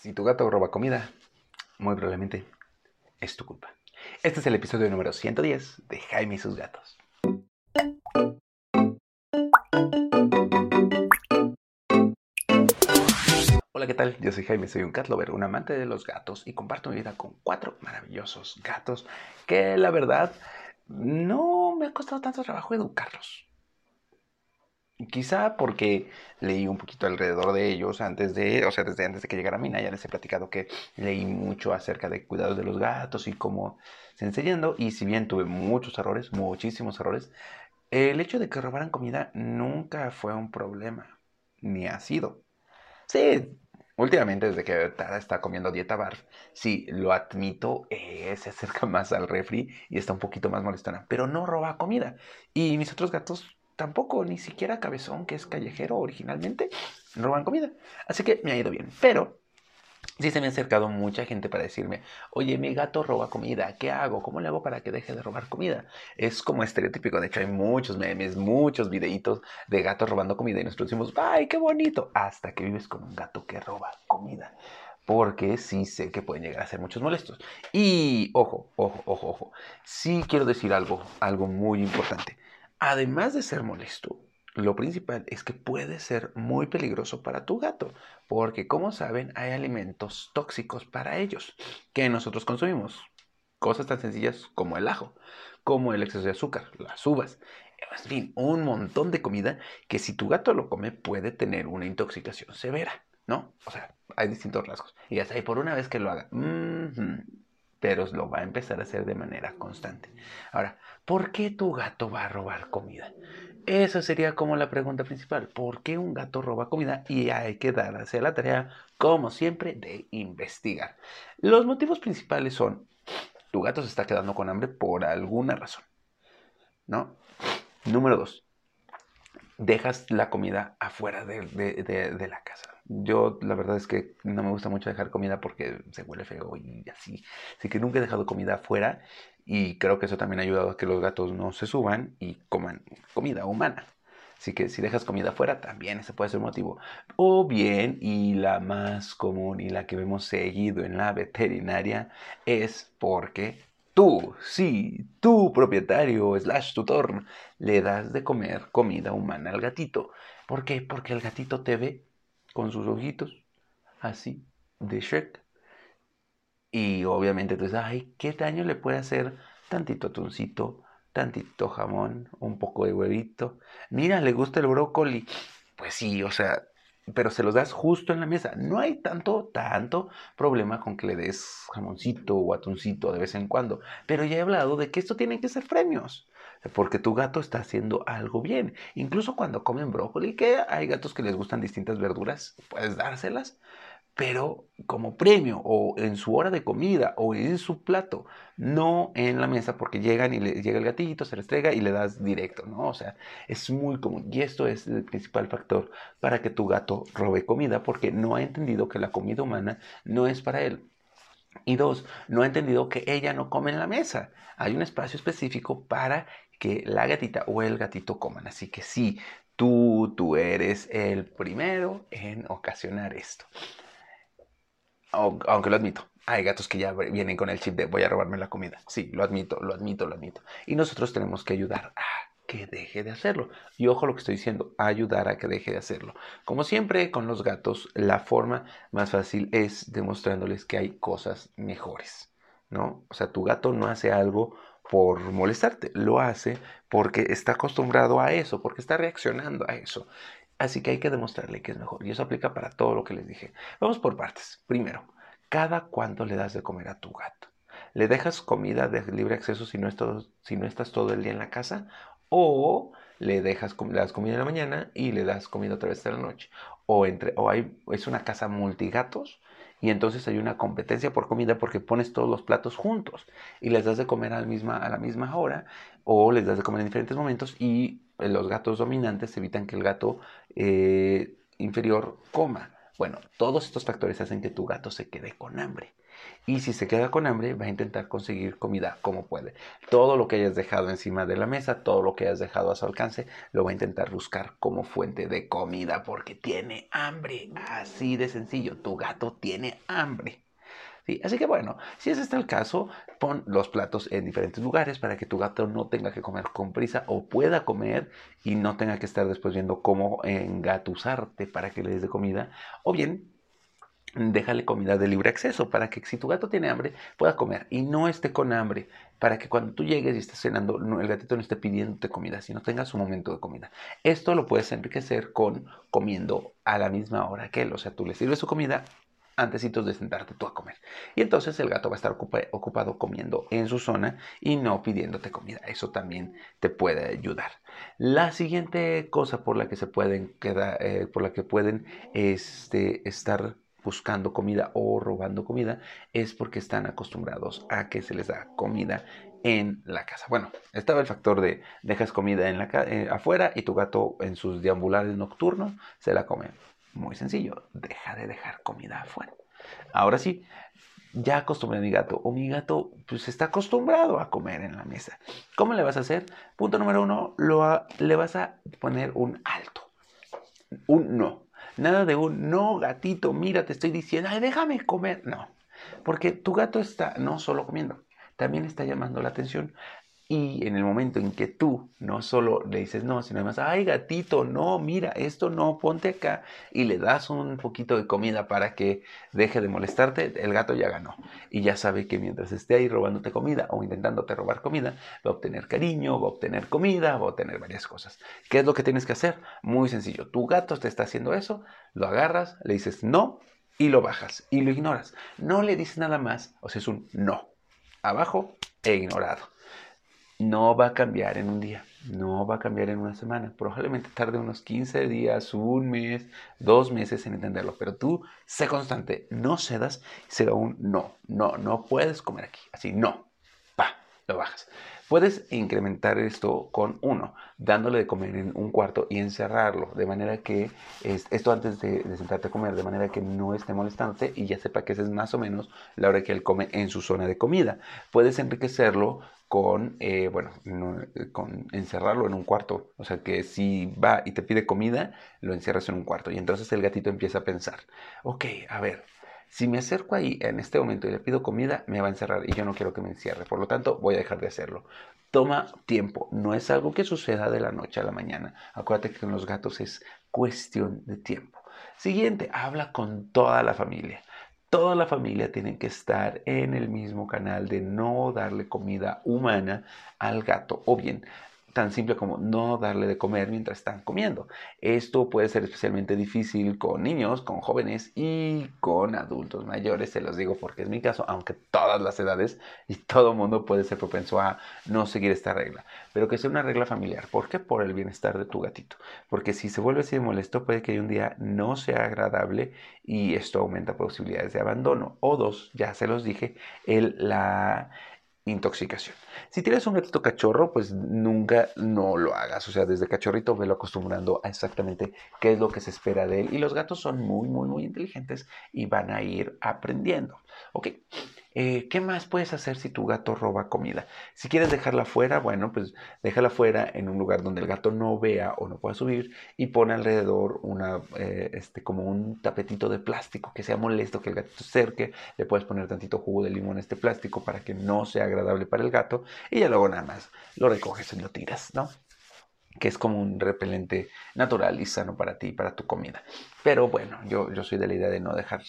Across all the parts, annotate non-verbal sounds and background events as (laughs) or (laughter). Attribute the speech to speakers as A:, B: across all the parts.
A: Si tu gato roba comida, muy probablemente es tu culpa. Este es el episodio número 110 de Jaime y sus gatos. Hola, ¿qué tal? Yo soy Jaime, soy un cat lover, un amante de los gatos y comparto mi vida con cuatro maravillosos gatos que la verdad no me ha costado tanto trabajo educarlos. Quizá porque leí un poquito alrededor de ellos antes de, o sea, desde antes de que llegara Mina, ya les he platicado que leí mucho acerca de cuidados de los gatos y cómo se enseñando. Y si bien tuve muchos errores, muchísimos errores, el hecho de que robaran comida nunca fue un problema, ni ha sido. Sí, últimamente desde que Tara está comiendo dieta bar, sí, lo admito, eh, se acerca (laughs) más al refri y está un poquito más molestona, pero no roba comida. Y mis otros gatos tampoco, ni siquiera Cabezón, que es callejero originalmente, roban comida. Así que me ha ido bien. Pero sí se me ha acercado mucha gente para decirme, oye, mi gato roba comida, ¿qué hago? ¿Cómo le hago para que deje de robar comida? Es como estereotípico, de hecho hay muchos memes, muchos videitos de gatos robando comida y nosotros decimos, ¡ay, qué bonito! Hasta que vives con un gato que roba comida porque sí sé que pueden llegar a ser muchos molestos. Y ojo, ojo, ojo, ojo, sí quiero decir algo, algo muy importante. Además de ser molesto, lo principal es que puede ser muy peligroso para tu gato, porque como saben hay alimentos tóxicos para ellos que nosotros consumimos. Cosas tan sencillas como el ajo, como el exceso de azúcar, las uvas, en fin, un montón de comida que si tu gato lo come puede tener una intoxicación severa, ¿no? O sea, hay distintos rasgos. Y hasta ahí por una vez que lo haga, pero lo va a empezar a hacer de manera constante. Ahora, ¿por qué tu gato va a robar comida? Esa sería como la pregunta principal. ¿Por qué un gato roba comida? Y hay que darse la tarea, como siempre, de investigar. Los motivos principales son, tu gato se está quedando con hambre por alguna razón. ¿No? Número dos, dejas la comida afuera de, la casa. Yo la verdad es que no me gusta mucho dejar comida porque se huele feo y así. Así que nunca he dejado comida afuera y creo que eso también ha ayudado a que los gatos no se suban y coman comida humana. Así que si dejas comida afuera, también ese puede ser motivo. O bien, y la más común y la que vemos seguido en la veterinaria, es porque tú, sí, tú propietario slash tutor, le das de comer comida humana al gatito. ¿Por qué? Porque el gatito te ve con sus ojitos, así, de Shrek. Y obviamente tú dices, ay, ¿qué daño le puede hacer tantito atuncito, tantito jamón, un poco de huevito? Mira, le gusta el brócoli. Pues sí, o sea, pero se los das justo en la mesa. No hay tanto, tanto problema con que le des jamoncito o atuncito de vez en cuando. Pero ya he hablado de que esto tiene que ser premios. Porque tu gato está haciendo algo bien. Incluso cuando comen brócoli, que hay gatos que les gustan distintas verduras, puedes dárselas pero como premio o en su hora de comida o en su plato, no en la mesa porque llegan y le, llega el gatito, se le estrega y le das directo, ¿no? O sea, es muy común y esto es el principal factor para que tu gato robe comida porque no ha entendido que la comida humana no es para él. Y dos, no ha entendido que ella no come en la mesa. Hay un espacio específico para que la gatita o el gatito coman. Así que sí, tú, tú eres el primero en ocasionar esto aunque lo admito, hay gatos que ya vienen con el chip de voy a robarme la comida. Sí, lo admito, lo admito, lo admito. Y nosotros tenemos que ayudar a que deje de hacerlo. Y ojo lo que estoy diciendo, ayudar a que deje de hacerlo. Como siempre con los gatos, la forma más fácil es demostrándoles que hay cosas mejores, ¿no? O sea, tu gato no hace algo por molestarte, lo hace porque está acostumbrado a eso, porque está reaccionando a eso. Así que hay que demostrarle que es mejor. Y eso aplica para todo lo que les dije. Vamos por partes. Primero, ¿cada cuánto le das de comer a tu gato? ¿Le dejas comida de libre acceso si no, estás todo el día en la casa? ¿O le dejas le das comida en la mañana y le das comida otra vez en la noche? O, entre, o hay, es una casa multigatos y entonces hay una competencia por comida porque pones todos los platos juntos y les das de comer a la misma, a la misma hora o les das de comer en diferentes momentos y los gatos dominantes evitan que el gato eh, inferior coma. Bueno, todos estos factores hacen que tu gato se quede con hambre. Y si se queda con hambre, va a intentar conseguir comida como puede. Todo lo que hayas dejado encima de la mesa, todo lo que hayas dejado a su alcance, lo va a intentar buscar como fuente de comida porque tiene hambre. Así de sencillo, tu gato tiene hambre. Así que bueno, si ese está el caso, pon los platos en diferentes lugares para que tu gato no tenga que comer con prisa o pueda comer y no tenga que estar después viendo cómo engatusarte para que le des de comida. O bien, déjale comida de libre acceso para que si tu gato tiene hambre pueda comer y no esté con hambre para que cuando tú llegues y estés cenando el gatito no esté pidiéndote comida sino tenga su momento de comida esto lo puedes enriquecer con comiendo a la misma hora que él o sea tú le sirves su comida antecitos de sentarte tú a comer. Y entonces el gato va a estar ocupado comiendo en su zona y no pidiéndote comida. Eso también te puede ayudar. La siguiente cosa por la que se pueden quedar, eh, por la que pueden este, estar buscando comida o robando comida es porque están acostumbrados a que se les da comida en la casa. Bueno, estaba el factor de dejas comida en la eh, afuera y tu gato en sus deambulares nocturnos se la come. Muy sencillo, deja de dejar comida afuera. Ahora sí, ya acostumbré a mi gato o mi gato pues está acostumbrado a comer en la mesa. ¿Cómo le vas a hacer? Punto número uno, lo, le vas a poner un alto. Un no. Nada de un no, gatito, mira, te estoy diciendo, ay, déjame comer. No, porque tu gato está no solo comiendo, también está llamando la atención. Y en el momento en que tú no solo le dices no, sino además, ay gatito, no, mira, esto no, ponte acá y le das un poquito de comida para que deje de molestarte, el gato ya ganó. Y ya sabe que mientras esté ahí robándote comida o intentándote robar comida, va a obtener cariño, va a obtener comida, va a obtener varias cosas. ¿Qué es lo que tienes que hacer? Muy sencillo. Tu gato te está haciendo eso, lo agarras, le dices no y lo bajas y lo ignoras. No le dices nada más, o sea, es un no. Abajo e ignorado no va a cambiar en un día, no va a cambiar en una semana. Probablemente tarde unos 15 días, un mes, dos meses en entenderlo. Pero tú sé constante, no cedas, será un no, no, no puedes comer aquí. Así, no, lo bajas. Puedes incrementar esto con uno, dándole de comer en un cuarto y encerrarlo, de manera que esto antes de, sentarte a comer, de manera que no esté molestándote y ya sepa que esa es más o menos la hora que él come en su zona de comida. Puedes enriquecerlo con, eh, bueno, con encerrarlo en un cuarto. O sea, que si va y te pide comida, lo encierras en un cuarto. Y entonces el gatito empieza a pensar, ok, a ver, si me acerco ahí en este momento y le pido comida, me va a encerrar y yo no quiero que me encierre. Por lo tanto, voy a dejar de hacerlo. Toma tiempo. No es algo que suceda de la noche a la mañana. Acuérdate que con los gatos es cuestión de tiempo. Siguiente, habla con toda la familia toda la familia tiene que estar en el mismo canal de no darle comida humana al gato o bien tan simple como no darle de comer mientras están comiendo. Esto puede ser especialmente difícil con niños, con jóvenes y con adultos mayores, se los digo porque es mi caso, aunque todas las edades y todo mundo puede ser propenso a no seguir esta regla, pero que sea una regla familiar. ¿Por qué? Por el bienestar de tu gatito. Porque si se vuelve así de molesto, puede que un día no sea agradable y esto aumenta posibilidades de abandono. O dos, ya se los dije, el, la intoxicación. Si tienes un gatito cachorro, pues nunca no lo hagas. O sea, desde cachorrito velo acostumbrando a exactamente qué es lo que se espera de él. Y los gatos son muy, muy, muy inteligentes y van a ir aprendiendo. Ok. Eh, ¿Qué más puedes hacer si tu gato roba comida? Si quieres dejarla fuera, bueno, pues déjala fuera en un lugar donde el gato no vea o no pueda subir y pone alrededor una, eh, este, como un tapetito de plástico que sea molesto que el gatito se acerque. Le puedes poner tantito jugo de limón a este plástico para que no sea agradable para el gato y ya luego nada más lo recoges y lo tiras, ¿no? Que es como un repelente natural y sano para ti, para tu comida. Pero bueno, yo, yo soy de la idea de no dejar,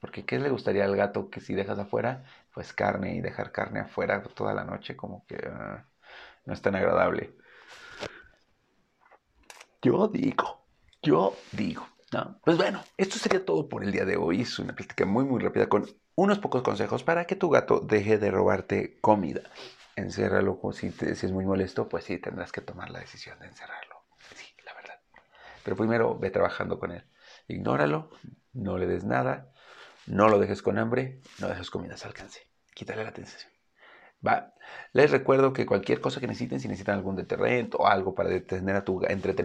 A: porque ¿qué le gustaría al gato que si dejas afuera? Pues carne y dejar carne afuera toda la noche como que ah, no es tan agradable. Yo digo, yo digo. ¿no? Pues bueno, esto sería todo por el día de hoy. Es una plática muy, muy rápida con unos pocos consejos para que tu gato deje de robarte comida enciérralo, si, si es muy molesto, pues sí, tendrás que tomar la decisión de encerrarlo. Sí, la verdad. Pero primero ve trabajando con él. Ignóralo, no le des nada, no lo dejes con hambre, no dejes comida a alcance. Quítale la atención. ¿Va? Les recuerdo que cualquier cosa que necesiten, si necesitan algún deterrente o algo para entretener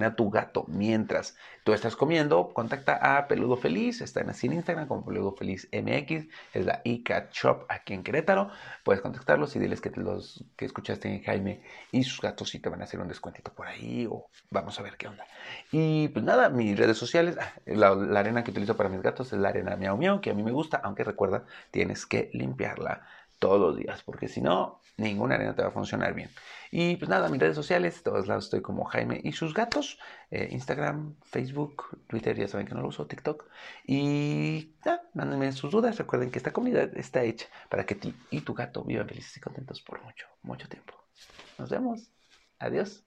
A: a tu gato mientras tú estás comiendo, contacta a Peludo Feliz. Están así en Instagram como Peludo Feliz MX. Es la iCat Shop aquí en Querétaro. Puedes contactarlos y diles que, los, que escuchaste en Jaime y sus gatos y te van a hacer un descuentito por ahí o vamos a ver qué onda. Y pues nada, mis redes sociales, ah, la, la arena que utilizo para mis gatos es la arena Miau Miau, que a mí me gusta, aunque recuerda, tienes que limpiarla todos los días, porque si no, ninguna arena te va a funcionar bien. Y pues nada, mis redes sociales, todos lados estoy como Jaime y sus gatos, eh, Instagram, Facebook, Twitter, ya saben que no lo uso, TikTok. Y nada, mándenme sus dudas, recuerden que esta comunidad está hecha para que ti y tu gato vivan felices y contentos por mucho, mucho tiempo. Nos vemos. Adiós.